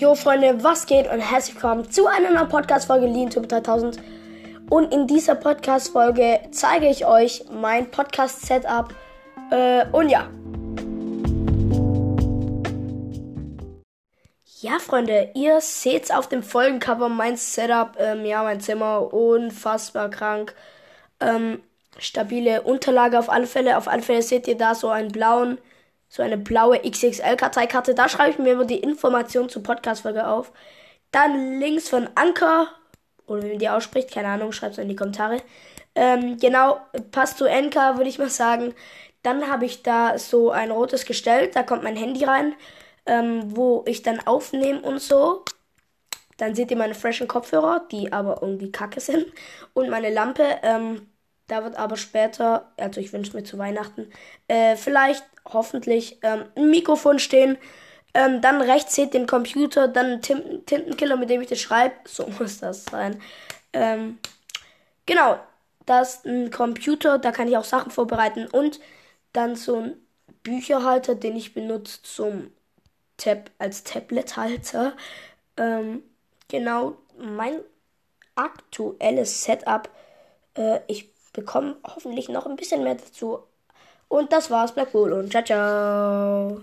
Jo Freunde, was geht und herzlich willkommen zu einer neuen Podcast-Folge LeanTube 3000. Und in dieser Podcast-Folge zeige ich euch mein Podcast-Setup. Äh, und ja. Ja, Freunde, ihr seht auf dem Folgencover mein Setup. Ähm, ja, mein Zimmer, unfassbar krank. Ähm, stabile Unterlage auf alle Fälle. Auf alle Fälle seht ihr da so einen blauen so eine blaue XXL-Karteikarte. Da schreibe ich mir immer die Information zur Podcast-Folge auf. Dann links von Anker, oder wie man die ausspricht, keine Ahnung, schreibt es in die Kommentare. Ähm, genau, passt zu Anker, würde ich mal sagen. Dann habe ich da so ein rotes Gestell, da kommt mein Handy rein, ähm, wo ich dann aufnehme und so. Dann seht ihr meine freshen Kopfhörer, die aber irgendwie kacke sind. Und meine Lampe, ähm, da wird aber später, also ich wünsche mir zu Weihnachten, äh, vielleicht, hoffentlich, ähm, ein Mikrofon stehen. Ähm, dann rechts seht den Computer, dann Tinten Tintenkiller, mit dem ich das schreibe. So muss das sein. Ähm, genau, das ist ein Computer, da kann ich auch Sachen vorbereiten. Und dann so ein Bücherhalter, den ich benutze zum Tab als Tablethalter. Ähm, genau, mein aktuelles Setup. Äh, ich bekommen hoffentlich noch ein bisschen mehr dazu. Und das war's, Black Bull und ciao, ciao.